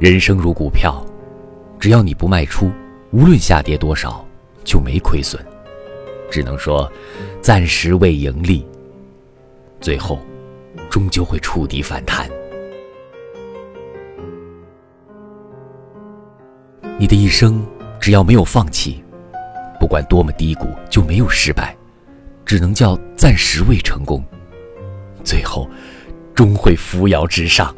人生如股票只要你不卖出无论下跌多少就没亏损。只能说暂时未盈利最后终究会触底反弹。你的一生只要没有放弃不管多么低谷就没有失败只能叫暂时未成功最后终会扶摇直上。